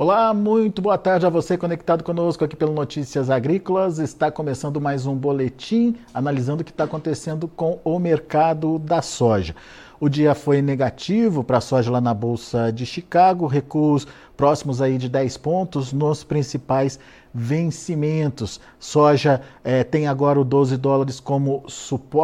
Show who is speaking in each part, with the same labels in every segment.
Speaker 1: Olá, muito boa tarde a você conectado conosco aqui pelo Notícias Agrícolas. Está começando mais um boletim analisando o que está acontecendo com o mercado da soja. O dia foi negativo para a soja lá na Bolsa de Chicago, recuos próximos aí de 10 pontos nos principais vencimentos. Soja é, tem agora o 12 dólares como,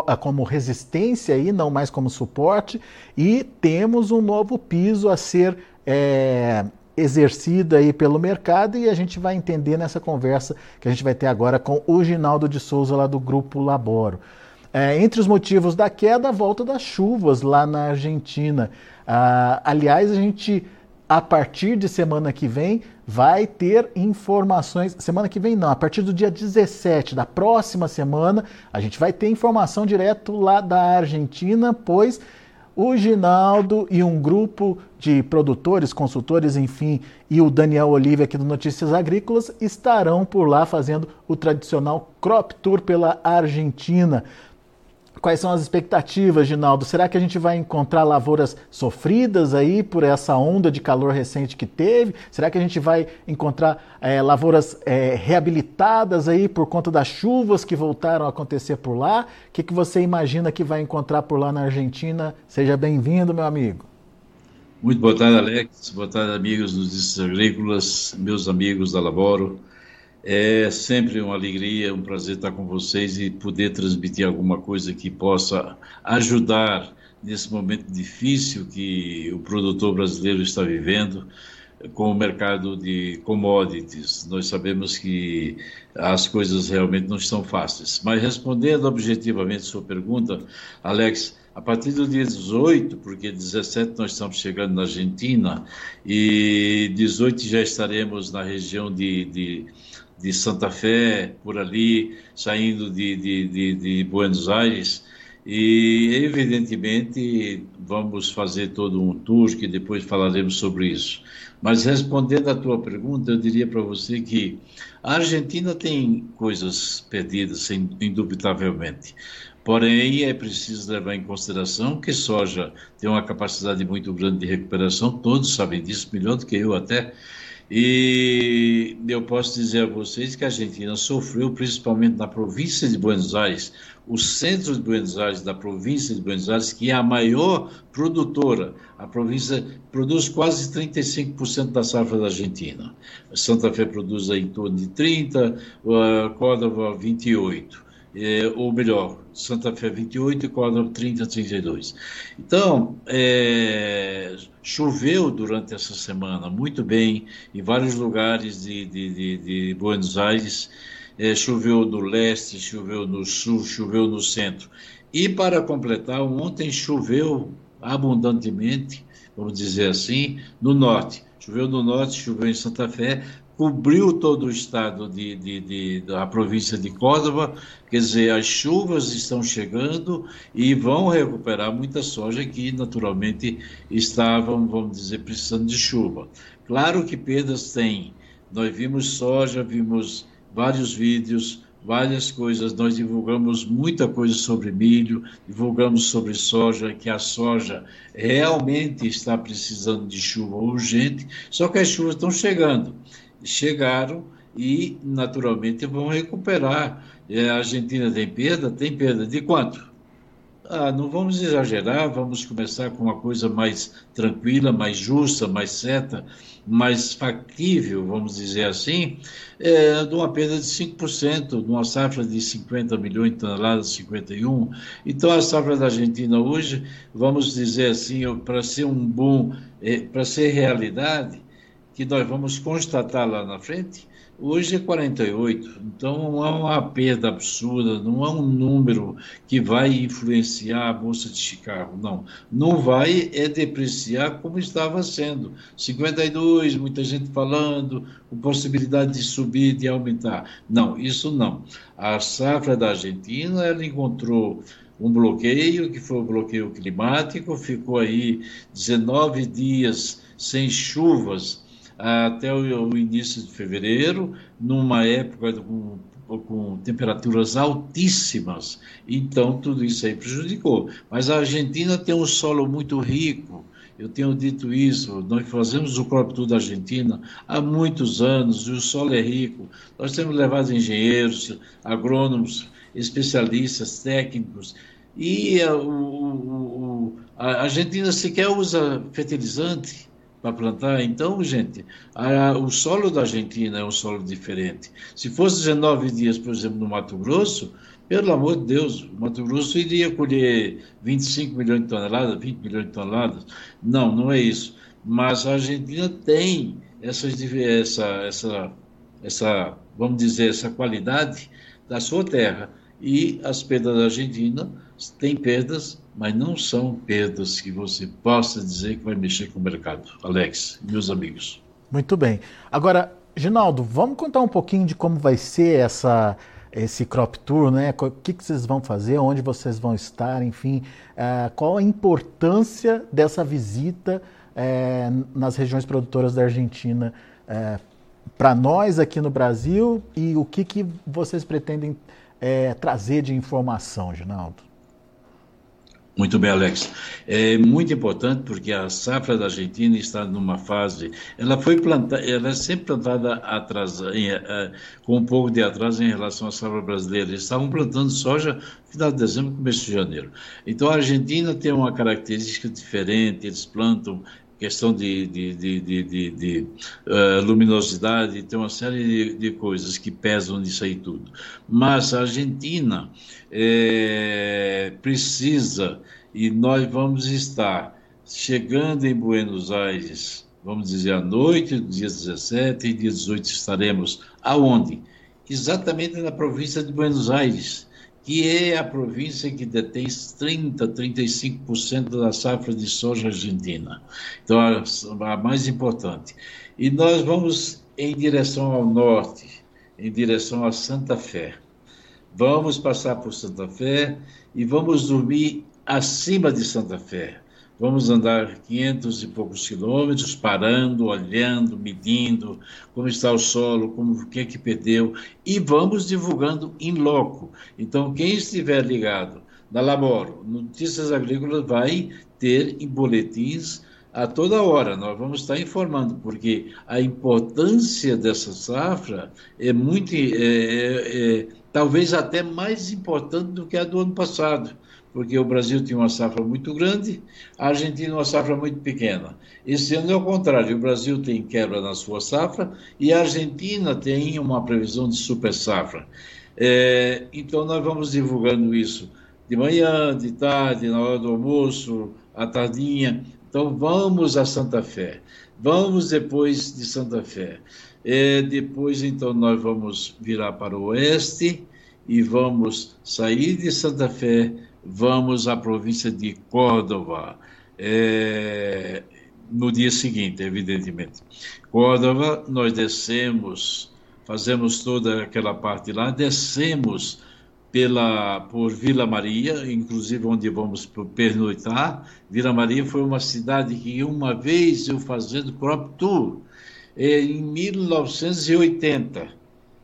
Speaker 1: ah, como resistência e não mais como suporte. E temos um novo piso a ser é, exercida aí pelo mercado e a gente vai entender nessa conversa que a gente vai ter agora com o Ginaldo de Souza lá do Grupo Laboro. É, entre os motivos da queda, a volta das chuvas lá na Argentina. Ah, aliás, a gente, a partir de semana que vem, vai ter informações. Semana que vem não, a partir do dia 17 da próxima semana, a gente vai ter informação direto lá da Argentina, pois o Ginaldo e um grupo de produtores, consultores, enfim, e o Daniel Olive aqui do Notícias Agrícolas estarão por lá fazendo o tradicional Crop Tour pela Argentina. Quais são as expectativas, Ginaldo? Será que a gente vai encontrar lavouras sofridas aí por essa onda de calor recente que teve? Será que a gente vai encontrar é, lavouras é, reabilitadas aí por conta das chuvas que voltaram a acontecer por lá? O que, que você imagina que vai encontrar por lá na Argentina? Seja bem-vindo, meu amigo.
Speaker 2: Muito boa tarde, Alex. Boa tarde, amigos dos agrícolas, meus amigos da Laboro. É sempre uma alegria, um prazer estar com vocês e poder transmitir alguma coisa que possa ajudar nesse momento difícil que o produtor brasileiro está vivendo com o mercado de commodities. Nós sabemos que as coisas realmente não estão fáceis. Mas respondendo objetivamente sua pergunta, Alex, a partir do dia 18, porque 17 nós estamos chegando na Argentina e 18 já estaremos na região de, de de Santa Fé, por ali, saindo de, de, de, de Buenos Aires. E, evidentemente, vamos fazer todo um tour que depois falaremos sobre isso. Mas respondendo à tua pergunta, eu diria para você que a Argentina tem coisas perdidas, indubitavelmente. Porém, é preciso levar em consideração que soja tem uma capacidade muito grande de recuperação, todos sabem disso, melhor do que eu até. E eu posso dizer a vocês que a Argentina sofreu, principalmente na província de Buenos Aires, o centro de Buenos Aires, da província de Buenos Aires, que é a maior produtora. A província produz quase 35% da safra da Argentina. Santa Fé produz em torno de 30%, Córdoba 28% é, ou melhor, Santa Fé 28 e Córdoba 30, 32. Então, é, choveu durante essa semana muito bem em vários lugares de, de, de, de Buenos Aires, é, choveu no leste, choveu no sul, choveu no centro. E para completar, ontem choveu abundantemente, vamos dizer assim, no norte. Choveu no norte, choveu em Santa Fé, cobriu todo o estado de, de, de, da província de Córdoba, quer dizer, as chuvas estão chegando e vão recuperar muita soja que naturalmente estavam, vamos dizer, precisando de chuva. Claro que perdas tem. Nós vimos soja, vimos vários vídeos, várias coisas. Nós divulgamos muita coisa sobre milho, divulgamos sobre soja, que a soja realmente está precisando de chuva urgente, só que as chuvas estão chegando chegaram e, naturalmente, vão recuperar. É, a Argentina tem perda? Tem perda de quanto? Ah, não vamos exagerar, vamos começar com uma coisa mais tranquila, mais justa, mais certa, mais factível, vamos dizer assim, é, de uma perda de 5%, de uma safra de 50 milhões de toneladas, 51. Então, a safra da Argentina hoje, vamos dizer assim, para ser um bom, é, para ser realidade, que nós vamos constatar lá na frente, hoje é 48. Então não é uma perda absurda, não é um número que vai influenciar a Bolsa de Chicago, não. Não vai é depreciar como estava sendo. 52, muita gente falando, com possibilidade de subir, de aumentar. Não, isso não. A safra da Argentina, ela encontrou um bloqueio, que foi o bloqueio climático, ficou aí 19 dias sem chuvas até o, início de fevereiro, numa época com, com temperaturas altíssimas. Então, tudo isso aí prejudicou. Mas a Argentina tem um solo muito rico Eu tenho dito isso, nós fazemos o Crop Tour da Argentina há muitos anos, e o solo é rico. Nós temos levado engenheiros, agrônomos, especialistas, técnicos, e a, o, a Argentina sequer usa fertilizante para plantar. Então, gente, a, o solo da Argentina é um solo diferente. Se fosse 19 dias, por exemplo, no Mato Grosso, pelo amor de Deus, o Mato Grosso iria colher 25 milhões de toneladas, 20 milhões de toneladas. Não, não é isso. Mas a Argentina tem essa, essa, essa, essa, vamos dizer, essa qualidade da sua terra. E as perdas da Argentina têm perdas, mas não são perdas que você possa dizer que vai mexer com o mercado. Alex, meus amigos.
Speaker 1: Muito bem. Agora, Ginaldo, vamos contar um pouquinho de como vai ser essa esse crop tour, né? O que, que vocês vão fazer, onde vocês vão estar, enfim, uh, qual a importância dessa visita uh, nas regiões produtoras da Argentina eh, para nós aqui no Brasil e o que, que vocês pretendem trazer de informação, Ginaldo?
Speaker 2: Muito bem, Alex. É muito importante porque a safra da Argentina está numa fase. Ela foi plantada, ela é sempre plantada atrás, em, uh, com um pouco de atraso em relação à safra brasileira. Eles estavam plantando soja no final de dezembro, começo de janeiro. Então a Argentina tem uma característica diferente. Eles plantam questão de, de, de, de, de uh, luminosidade, tem uma série de, coisas que pesam nisso aí tudo. Mas a Argentina é, precisa, e nós vamos estar chegando em Buenos Aires, vamos dizer, à noite, dia 17 e dia 18 estaremos aonde? Exatamente na província de Buenos Aires que é a província que detém 30, 35% da safra de soja argentina. Então, a, mais importante. E nós vamos em direção ao norte, em direção a Santa Fé. Vamos passar por Santa Fé e vamos dormir acima de Santa Fé. Vamos andar 500 e poucos quilômetros, parando, olhando, medindo como está o solo, como o que é que perdeu, e vamos divulgando em loco. Então, quem estiver ligado na Laboro, Notícias Agrícolas, vai ter em boletins a toda hora. Nós vamos estar informando, porque a importância dessa safra é muito, é, é, é talvez até mais importante do que a do ano passado porque o Brasil tinha uma safra muito grande, a Argentina uma safra muito pequena. Esse ano é o contrário, o Brasil tem quebra na sua safra e a Argentina tem uma previsão de super safra. É, então nós vamos divulgando isso de manhã, de tarde, na hora do almoço, à tardinha. Então vamos a Santa Fé, vamos depois de Santa Fé. É, depois então nós vamos virar para o oeste e vamos sair de Santa Fé vamos à província de Córdoba, é, no dia seguinte, evidentemente. Córdoba, nós descemos, fazemos toda aquela parte lá, descemos pela por Vila Maria, inclusive onde vamos pernoitar. Vila Maria foi uma cidade que uma vez eu fazendo crop tour, é, em 1980,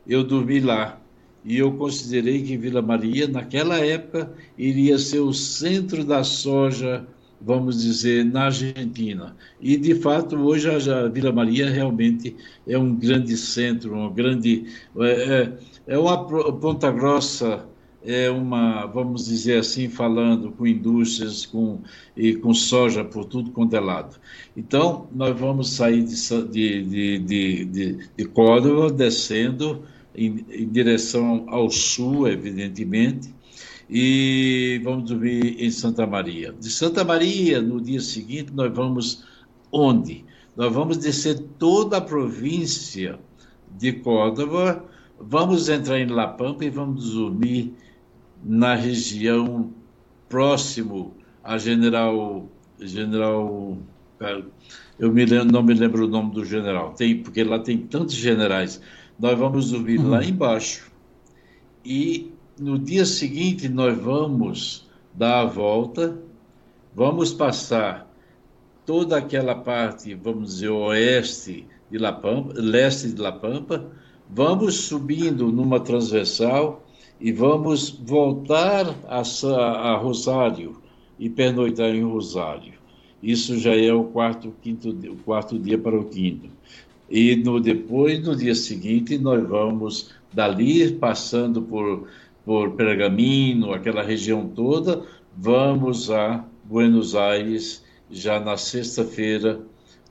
Speaker 2: eu dormi lá e eu considerei que Vila Maria, naquela época, iria ser o centro da soja, vamos dizer, na Argentina. E, de fato, hoje a Vila Maria realmente é um grande centro, uma grande. É, é, é uma Ponta Grossa é uma, vamos dizer assim, falando com indústrias com, e com soja por tudo quanto é lado. Então, nós vamos sair de, de, de, de, de Córdoba, descendo em, em direção ao sul, evidentemente, e vamos dormir em Santa Maria. De Santa Maria, no dia seguinte, nós vamos onde? Nós vamos descer toda a província de Córdoba, vamos entrar em La Pampa e vamos dormir na região próximo a General General eu me lembro, não me lembro o nome do general, tem porque lá tem tantos generais. Nós vamos dormir uhum. lá embaixo e no dia seguinte nós vamos dar a volta, vamos passar toda aquela parte, vamos dizer, oeste de La Pampa, leste de La Pampa, vamos subindo numa transversal e vamos voltar a, a Rosário e pernoitar em Rosário. Isso já é o quarto, quinto, o quarto dia para o quinto. E no, depois, no dia seguinte, nós vamos dali, passando por, por Pergamino, aquela região toda, vamos a Buenos Aires já na sexta-feira,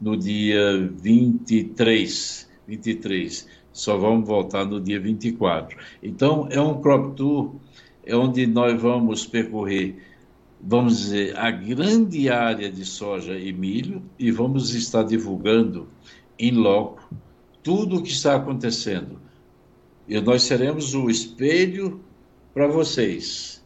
Speaker 2: no dia 23. 23. Só vamos voltar no dia 24. Então, é um crop tour é onde nós vamos percorrer vamos dizer, a grande área de soja e milho e vamos estar divulgando em loco tudo o que está acontecendo. E nós seremos o espelho para vocês,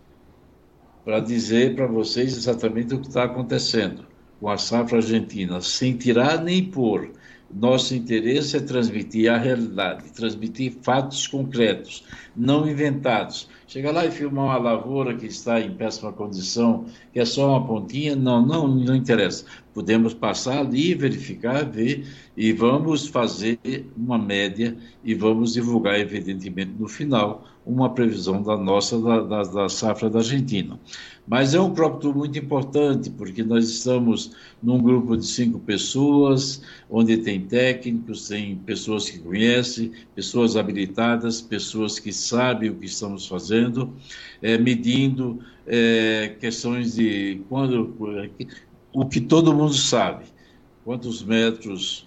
Speaker 2: para dizer para vocês exatamente o que está acontecendo com a safra argentina, sem tirar nem pôr. Nosso interesse é transmitir a realidade, transmitir fatos concretos, não inventados. Chegar lá e filmar uma lavoura que está em péssima condição, que é só uma pontinha, não, não, não interessa. Podemos passar ali, verificar, ver e vamos fazer uma média e vamos divulgar, evidentemente, no final, uma previsão da nossa, da, da, da safra da Argentina. Mas é um tour muito importante, porque nós estamos num grupo de cinco pessoas, onde tem técnicos, tem pessoas que conhecem, pessoas habilitadas, pessoas que sabem o que estamos fazendo, é, medindo é, questões de quando o que todo mundo sabe, quantos metros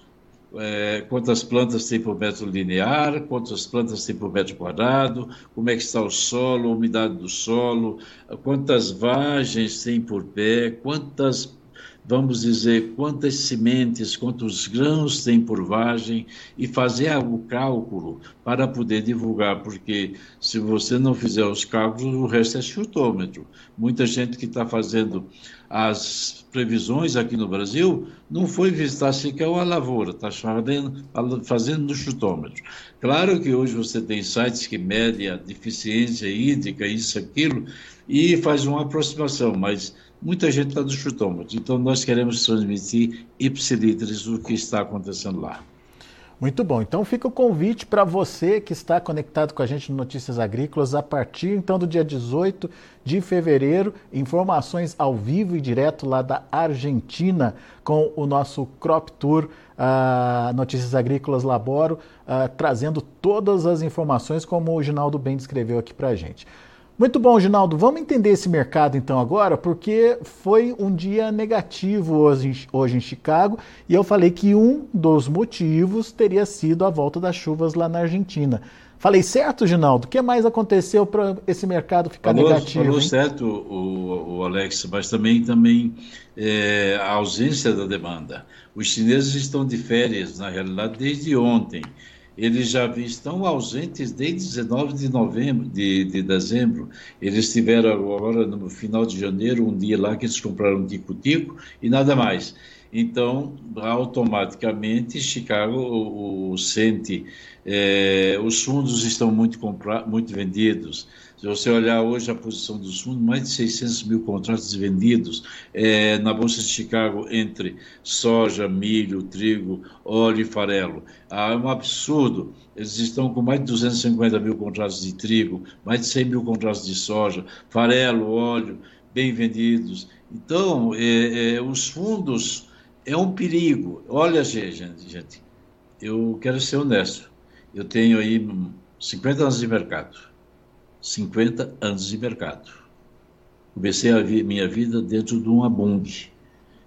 Speaker 2: é, quantas plantas tem por metro linear, quantas plantas tem por metro quadrado, como é que está o solo, a umidade do solo, quantas vagens tem por pé, quantas, vamos dizer, quantas sementes, quantos grãos tem por vagem e fazer o cálculo para poder divulgar, porque se você não fizer os cálculos, o resto é chutômetro. Muita gente que está fazendo as previsões aqui no Brasil, não foi visitar sequer uma lavoura, está fazendo, fazendo no chutômetro. Claro que hoje você tem sites que medem a deficiência hídrica, isso, aquilo, e faz uma aproximação, mas muita gente está no chutômetro. Então, nós queremos transmitir ipsilíteres o que está acontecendo lá.
Speaker 1: Muito bom. Então fica o convite para você que está conectado com a gente no Notícias Agrícolas a partir então do dia 18 de fevereiro, informações ao vivo e direto lá da Argentina com o nosso Crop Tour uh, Notícias Agrícolas Laboro, uh, trazendo todas as informações como o Ginaldo bem descreveu aqui para a gente. Muito bom, Ginaldo. Vamos entender esse mercado então agora, porque foi um dia negativo hoje, hoje em Chicago e eu falei que um dos motivos teria sido a volta das chuvas lá na Argentina. Falei certo, Ginaldo? O que mais aconteceu para esse mercado ficar
Speaker 2: falou,
Speaker 1: negativo?
Speaker 2: Falou hein? certo, o, o, Alex, mas também, também é, a ausência da demanda. Os chineses estão de férias, na realidade, desde ontem eles já estão ausentes desde 19 de novembro, de, de dezembro. Eles tiveram agora, no final de janeiro, um dia lá que eles compraram tico-tico e nada mais. Então, automaticamente, Chicago o, o sente, é, os fundos estão muito, muito vendidos. Se você olhar hoje a posição dos fundos, mais de 600 mil contratos vendidos é, na Bolsa de Chicago entre soja, milho, trigo, óleo e farelo. Ah, é um absurdo. Eles estão com mais de 250 mil contratos de trigo, mais de 100 mil contratos de soja, farelo, óleo, bem vendidos. Então, é, é, os fundos é um perigo. Olha, gente, gente, eu quero ser honesto. Eu tenho aí 50 anos de mercado 50 anos de mercado. Comecei a minha vida dentro de uma Bung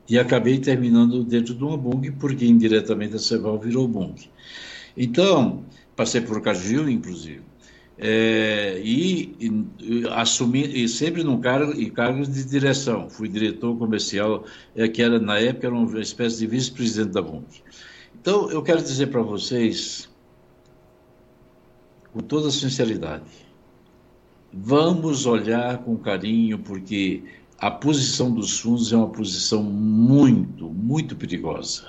Speaker 2: e acabei terminando dentro de uma Bung porque indiretamente a Ceval virou Bung. Então, passei por Cagil, inclusive, é, e, e, assumi e sempre num cargo em cargos de direção. Fui diretor comercial, é, que era na época era uma espécie de vice-presidente da Bung. Então, eu quero dizer para vocês, com toda sinceridade, Vamos olhar com carinho, porque a posição dos fundos é uma posição muito, muito perigosa.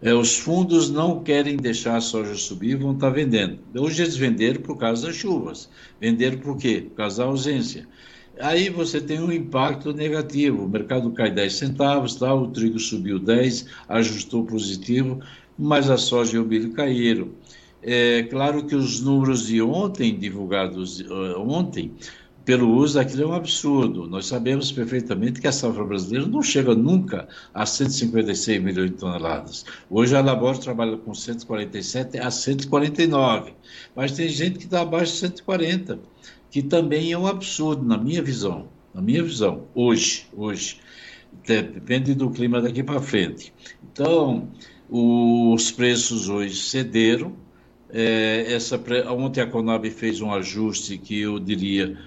Speaker 2: É, os fundos não querem deixar a soja subir, vão estar vendendo. Hoje eles venderam por causa das chuvas. Venderam por quê? Por causa da ausência. Aí você tem um impacto negativo. O mercado cai 10 centavos, tá? o trigo subiu 10, ajustou positivo, mas a soja e o milho caíram. É claro que os números de ontem, divulgados uh, ontem, pelo uso daquilo é um absurdo. Nós sabemos perfeitamente que a safra brasileira não chega nunca a 156 milhões de toneladas. Hoje a Labor trabalha com 147 a 149, mas tem gente que está abaixo de 140, que também é um absurdo, na minha visão. Na minha visão, hoje, hoje. Depende do clima daqui para frente. Então, os preços hoje cederam. É, essa, ontem a Conab fez um ajuste que eu diria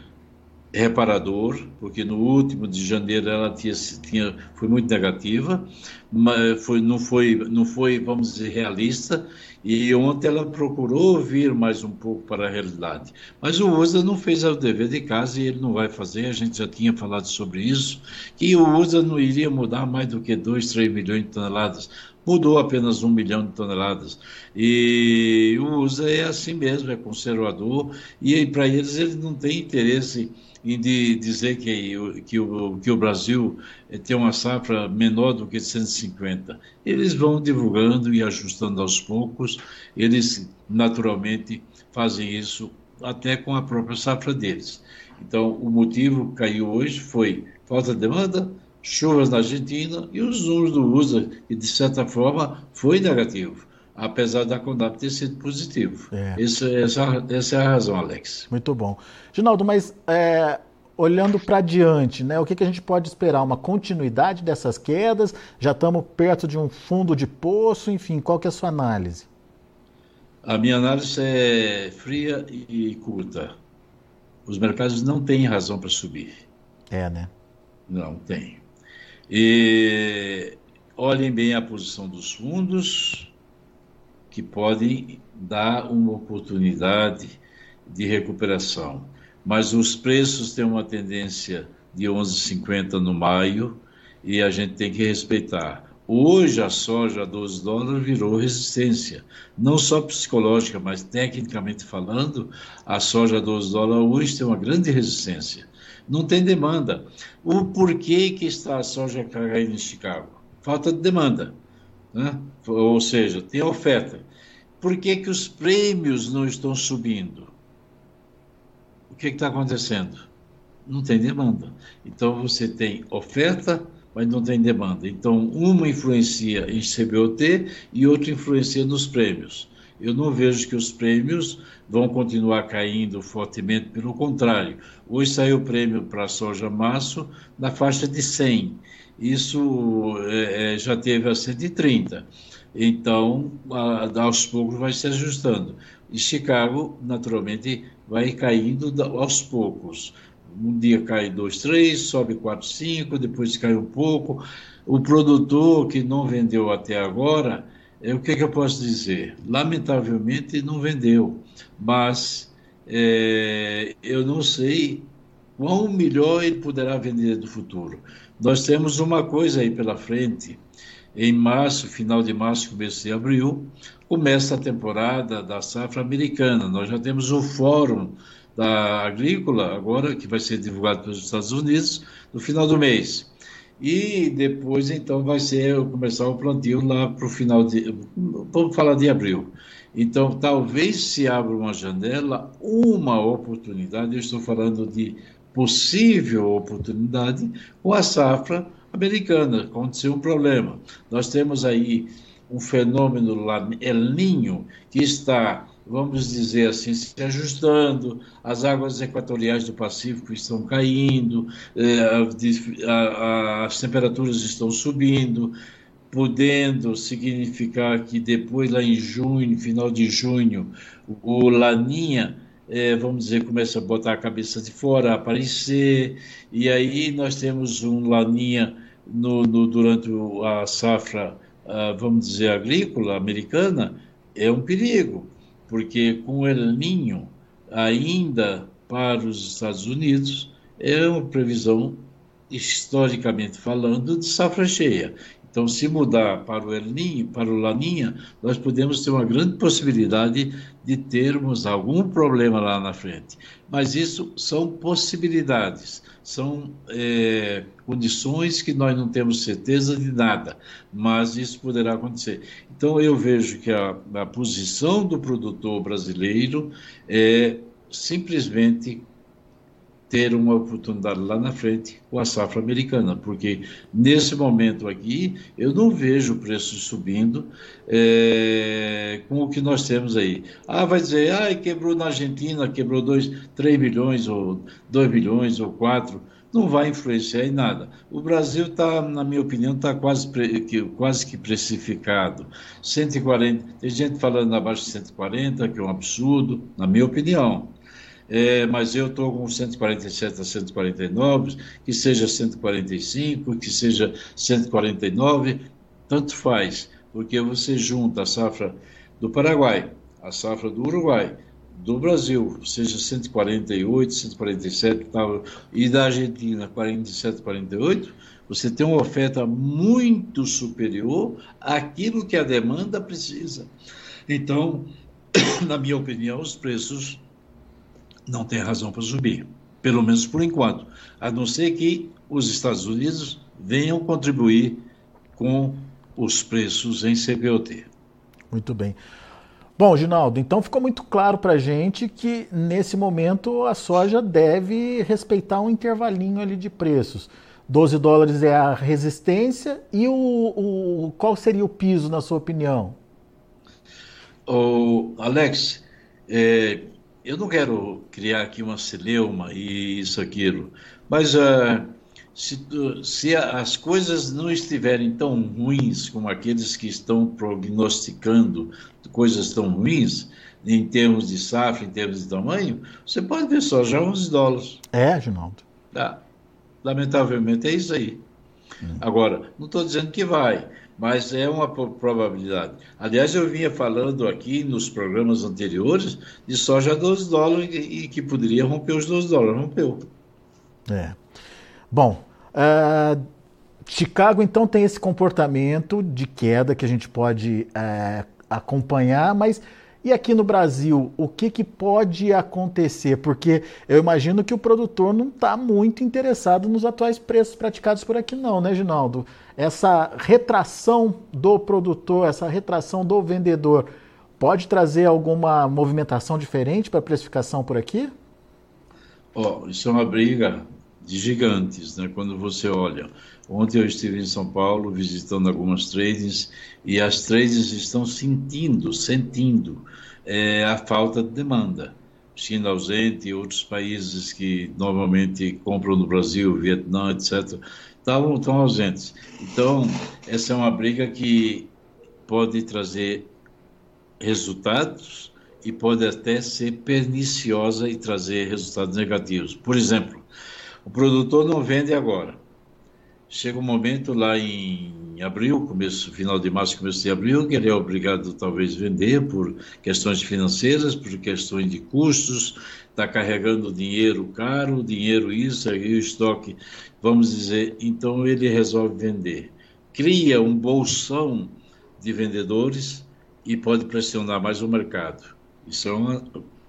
Speaker 2: reparador, porque no último de janeiro ela tinha, tinha foi muito negativa, mas foi, não, foi, não foi, vamos dizer, realista, e ontem ela procurou vir mais um pouco para a realidade. Mas o USA não fez o dever de casa e ele não vai fazer, a gente já tinha falado sobre isso, que o USA não iria mudar mais do que 2, 3 milhões de toneladas mudou apenas um milhão de toneladas. E o USA é assim mesmo, é conservador, e para eles ele não tem interesse em de dizer que, que, o, que o Brasil eh, tem uma safra menor do que 150. Eles vão divulgando e ajustando aos poucos, eles naturalmente fazem isso até com a própria safra deles. Então, o motivo que caiu hoje foi falta de demanda, chuvas na Argentina e os números do USA, que de certa forma foi negativo apesar da Condap ter sido positivo. É. Isso, essa, essa é a razão, Alex.
Speaker 1: Muito bom. Ginaldo, mas é, olhando para diante, né, o que, que a gente pode esperar? Uma continuidade dessas quedas? Já estamos perto de um fundo de poço? Enfim, qual que é a sua análise?
Speaker 2: A minha análise é fria e curta. Os mercados não têm razão para subir.
Speaker 1: É, né?
Speaker 2: Não tem. E olhem bem a posição dos fundos, que podem dar uma oportunidade de recuperação. Mas os preços têm uma tendência de 11,50 no maio e a gente tem que respeitar. Hoje a soja a 12 dólares virou resistência, não só psicológica, mas tecnicamente falando, a soja a 12 dólares hoje tem uma grande resistência. Não tem demanda. O porquê que está a soja caindo em Chicago? Falta de demanda. Né? Ou seja, tem oferta. Por que, que os prêmios não estão subindo? O que está acontecendo? Não tem demanda. Então você tem oferta, mas não tem demanda. Então uma influencia em CBOT e outra influencia nos prêmios. Eu não vejo que os prêmios vão continuar caindo fortemente, pelo contrário. Hoje saiu o prêmio para a soja março na faixa de 100 isso é, é, já teve a 130. Então, a, aos poucos vai se ajustando. E Chicago, naturalmente, vai caindo aos poucos. Um dia cai 2, 3, sobe 4, 5, depois cai um pouco. O produtor que não vendeu até agora, o que, que eu posso dizer? Lamentavelmente não vendeu, mas é, eu não sei quão melhor ele poderá vender no futuro. Nós temos uma coisa aí pela frente. Em março, final de março, começo de abril, começa a temporada da safra americana. Nós já temos o Fórum da Agrícola, agora, que vai ser divulgado pelos Estados Unidos, no final do mês. E depois, então, vai ser começar o plantio lá para o final de. Vamos falar de abril. Então, talvez se abra uma janela, uma oportunidade, eu estou falando de possível oportunidade com a safra americana. Aconteceu um problema. Nós temos aí um fenômeno El Ninho que está, vamos dizer assim, se ajustando, as águas equatoriais do Pacífico estão caindo, eh, as temperaturas estão subindo, podendo significar que depois, lá em junho, final de junho, o Laninha é, vamos dizer, começa a botar a cabeça de fora, aparecer, e aí nós temos um laninha no, no durante a safra, uh, vamos dizer, agrícola americana, é um perigo, porque com El Ninho, ainda para os Estados Unidos, é uma previsão, historicamente falando, de safra cheia. Então, se mudar para o El Ninho, para o Laninha, nós podemos ter uma grande possibilidade de termos algum problema lá na frente. Mas isso são possibilidades, são é, condições que nós não temos certeza de nada, mas isso poderá acontecer. Então, eu vejo que a, a posição do produtor brasileiro é simplesmente ter uma oportunidade lá na frente com a safra americana, porque nesse momento aqui eu não vejo preços subindo é, com o que nós temos aí. Ah, vai dizer, ah, quebrou na Argentina, quebrou 2, 3 milhões, ou 2 milhões, ou 4 não vai influenciar em nada. O Brasil está, na minha opinião, está quase, quase que precificado. 140, tem gente falando abaixo de 140, que é um absurdo, na minha opinião. É, mas eu estou com 147 a 149, que seja 145, que seja 149, tanto faz, porque você junta a safra do Paraguai, a safra do Uruguai, do Brasil, seja 148, 147 tal, e da Argentina 47, 48, você tem uma oferta muito superior àquilo que a demanda precisa. Então, na minha opinião, os preços não têm razão para subir, pelo menos por enquanto, a não ser que os Estados Unidos venham contribuir com os preços em CPOT.
Speaker 1: Muito bem. Bom, Ginaldo, então ficou muito claro para a gente que nesse momento a soja deve respeitar um intervalinho ali de preços. 12 dólares é a resistência e o, o qual seria o piso, na sua opinião?
Speaker 2: O Alex, é, eu não quero criar aqui uma celeuma e isso, aquilo, mas uh, se, se, as coisas não estiverem tão ruins como aqueles que estão prognosticando coisas tão ruins, em termos de safra, em termos de tamanho, você pode ver só já 11 dólares.
Speaker 1: É, Ginaldo?
Speaker 2: Tá. Lamentavelmente é isso aí. Hum. Agora, não estou dizendo que vai, mas é uma probabilidade. Aliás, eu vinha falando aqui nos programas anteriores de soja a 12 dólares e que poderia romper os 12 dólares. Rompeu.
Speaker 1: É. Bom, uh, Chicago então tem esse comportamento de queda que a gente pode uh, acompanhar, mas e aqui no Brasil, o que, que pode acontecer? Porque eu imagino que o produtor não está muito interessado nos atuais preços praticados por aqui, não, né, Ginaldo? Essa retração do produtor, essa retração do vendedor, pode trazer alguma movimentação diferente para a precificação por aqui?
Speaker 2: Oh, isso é uma briga de gigantes, né? Quando você olha, ontem eu estive em São Paulo visitando algumas tradings e as tradings estão sentindo, sentindo é, a falta de demanda. China ausente outros países que normalmente compram no Brasil, Vietnã, etc., estão, estão ausentes. Então, essa é uma briga que pode trazer resultados e pode até ser perniciosa e trazer resultados negativos. Por exemplo, o produtor não vende agora. Chega um momento lá em abril, começo, final de março, começo de abril, que ele é obrigado talvez vender por questões financeiras, por questões de custos, está carregando dinheiro caro, dinheiro isso, aí o estoque, vamos dizer, então ele resolve vender. Cria um bolsão de vendedores e pode pressionar mais o mercado. Isso é uma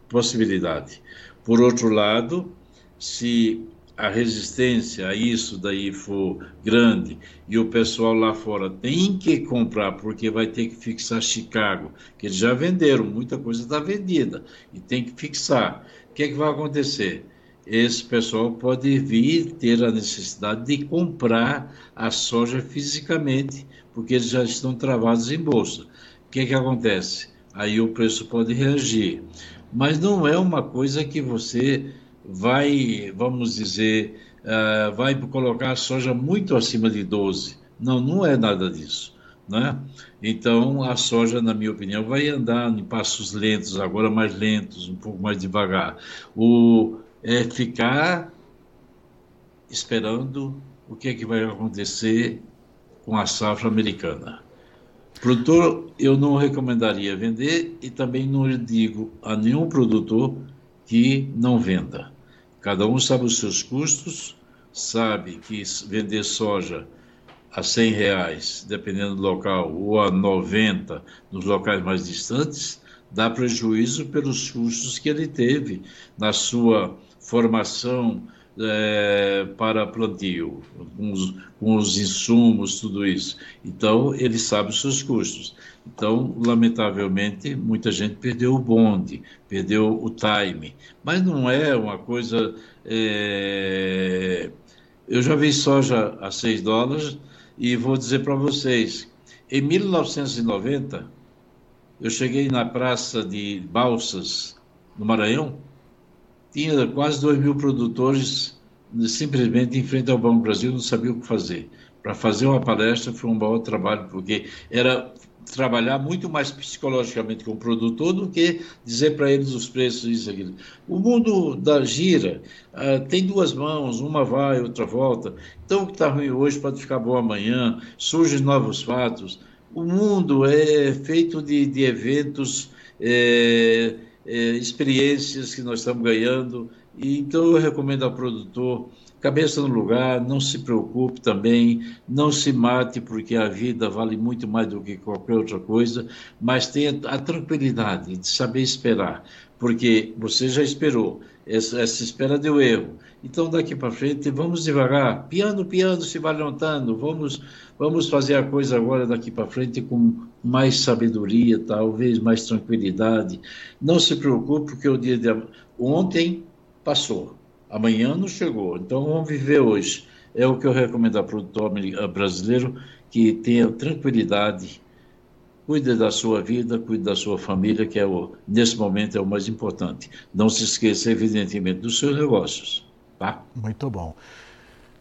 Speaker 2: possibilidade. Por outro lado, se a resistência a isso daí for grande e o pessoal lá fora tem que comprar porque vai ter que fixar Chicago, que eles já venderam, muita coisa está vendida e tem que fixar. O que, é que vai acontecer? Esse pessoal pode vir ter a necessidade de comprar a soja fisicamente, porque eles já estão travados em bolsa. O que, é que acontece? Aí o preço pode reagir. Mas não é uma coisa que você vai, vamos dizer, uh, vai colocar a soja muito acima de 12. Não, não é nada disso. Né? Então, a soja, na minha opinião, vai andar em passos lentos, agora mais lentos, um pouco mais devagar. O, é ficar esperando o que é que vai acontecer com a safra americana. Produtor, eu não recomendaria vender e também não digo a nenhum produtor que não venda. Cada um sabe os seus custos, sabe que vender soja a 100 reais, dependendo do local, ou a 90 nos locais mais distantes, dá prejuízo pelos custos que ele teve na sua formação é, para plantio, com os, com os, insumos, tudo isso. Então, ele sabe os seus custos. Então, lamentavelmente, muita gente perdeu o bonde, perdeu o time. Mas não é uma coisa. É... Eu já vi soja a 6 dólares e vou dizer para vocês: em 1990, eu cheguei na praça de Balsas, no Maranhão, tinha quase 2 mil produtores simplesmente em frente ao Banco Brasil, não sabia o que fazer. Para fazer uma palestra foi um bom trabalho, porque era trabalhar muito mais psicologicamente com o produtor do que dizer para eles os preços, isso, aquilo. O mundo da gira uh, tem duas mãos, uma vai, outra volta. Então, o que está ruim hoje pode ficar bom amanhã, surgem novos fatos. O mundo é feito de, de eventos, é, é, experiências que nós estamos ganhando. E, então, eu recomendo ao produtor cabeça no lugar, não se preocupe também, não se mate, porque a vida vale muito mais do que qualquer outra coisa, mas tenha a tranquilidade de saber esperar, porque você já esperou, essa, essa espera deu erro. Então, daqui para frente, vamos devagar, piano, piano, se vai levantando, vamos, vamos fazer a coisa agora daqui para frente com mais sabedoria, talvez mais tranquilidade. Não se preocupe, porque o dia de ontem passou Amanhã não chegou, então vamos viver hoje. É o que eu recomendo ao produtor brasileiro que tenha tranquilidade, cuide da sua vida, cuide da sua família, que é o, nesse momento é o mais importante. Não se esqueça, evidentemente, dos seus negócios. Tá?
Speaker 1: Muito bom.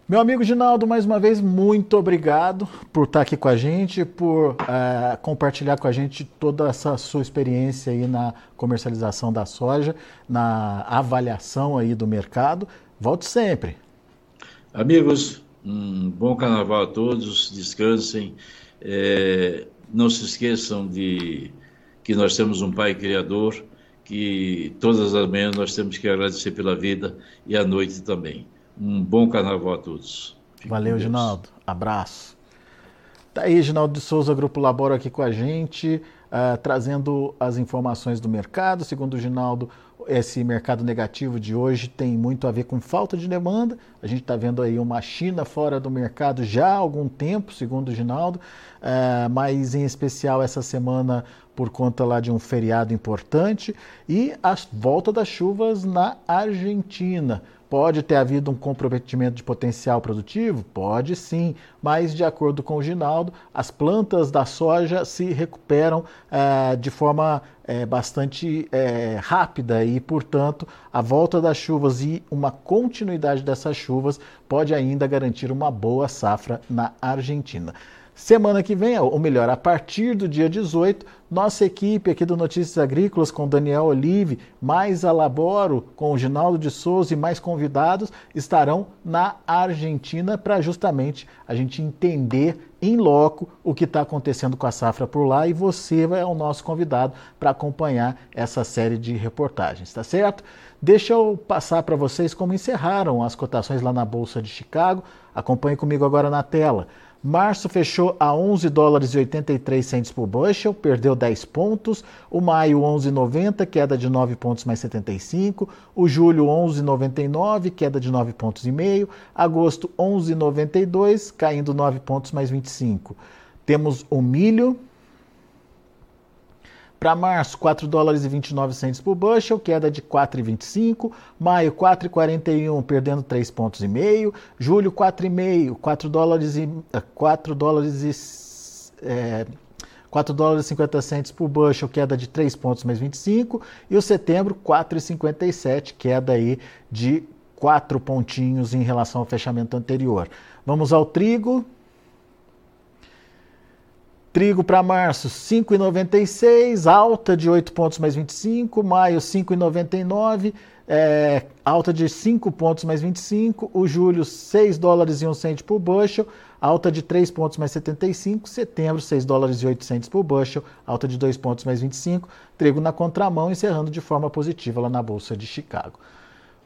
Speaker 1: Meu amigo Ginaldo, mais uma vez, muito obrigado por estar aqui com a gente, por uh, compartilhar com a gente toda essa sua experiência aí na comercialização da soja, na avaliação aí do mercado. Volte sempre.
Speaker 2: Amigos, um bom carnaval a todos, descansem. É, não se esqueçam de que nós temos um Pai Criador, que todas as manhãs nós temos que agradecer pela vida e à noite também. Um bom carnaval a todos.
Speaker 1: Fique Valeu, Ginaldo. Abraço. Tá aí, Ginaldo de Souza, Grupo Laboro aqui com a gente, uh, trazendo as informações do mercado. Segundo o Ginaldo, esse mercado negativo de hoje tem muito a ver com falta de demanda. A gente está vendo aí uma China fora do mercado já há algum tempo, segundo o Ginaldo, uh, mas em especial essa semana por conta lá de um feriado importante e a volta das chuvas na Argentina. Pode ter havido um comprometimento de potencial produtivo? Pode sim, mas de acordo com o Ginaldo, as plantas da soja se recuperam é, de forma é, bastante é, rápida e, portanto, a volta das chuvas e uma continuidade dessas chuvas pode ainda garantir uma boa safra na Argentina. Semana que vem, ou melhor, a partir do dia 18, nossa equipe aqui do Notícias Agrícolas com Daniel Olive, mais a Laboro, com o Ginaldo de Souza e mais convidados estarão na Argentina para justamente a gente entender em loco o que está acontecendo com a safra por lá e você é o nosso convidado para acompanhar essa série de reportagens, tá certo? Deixa eu passar para vocês como encerraram as cotações lá na Bolsa de Chicago. Acompanhe comigo agora na tela. Março fechou a 11 dólares e 83 centes por bushel, perdeu 10 pontos. O maio 11,90, queda de 9 pontos mais 75. O julho 11,99, queda de 9 pontos e meio. Agosto 11,92, caindo 9 pontos mais 25. Temos o milho para março, 4 dólares e 29 centos por bushel, queda de 4,25. Maio, 4,41, perdendo 3 pontos e meio. Julho, 4,5, 4 dólares e 4 eh, dólares e é, 4 dólares e 50 centos por bushel, queda de 3 pontos mais 25. E o setembro, 4,57, queda aí de 4 pontinhos em relação ao fechamento anterior. Vamos ao trigo, Trigo para março, 5,96, alta de 8 pontos mais 25. Maio, 5,99, é, alta de 5 pontos mais 25. O julho, 6 dólares e 1 cento por bushel, alta de 3 pontos mais 75. Setembro, 6 dólares e 8 centos por bushel, alta de 2 pontos mais 25. Trigo na contramão, encerrando de forma positiva lá na Bolsa de Chicago.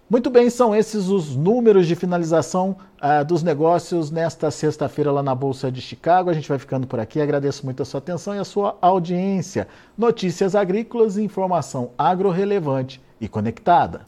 Speaker 1: Muito bem, são esses os números de finalização uh, dos negócios nesta sexta-feira lá na Bolsa de Chicago. A gente vai ficando por aqui. Agradeço muito a sua atenção e a sua audiência. Notícias agrícolas e informação agro relevante e conectada.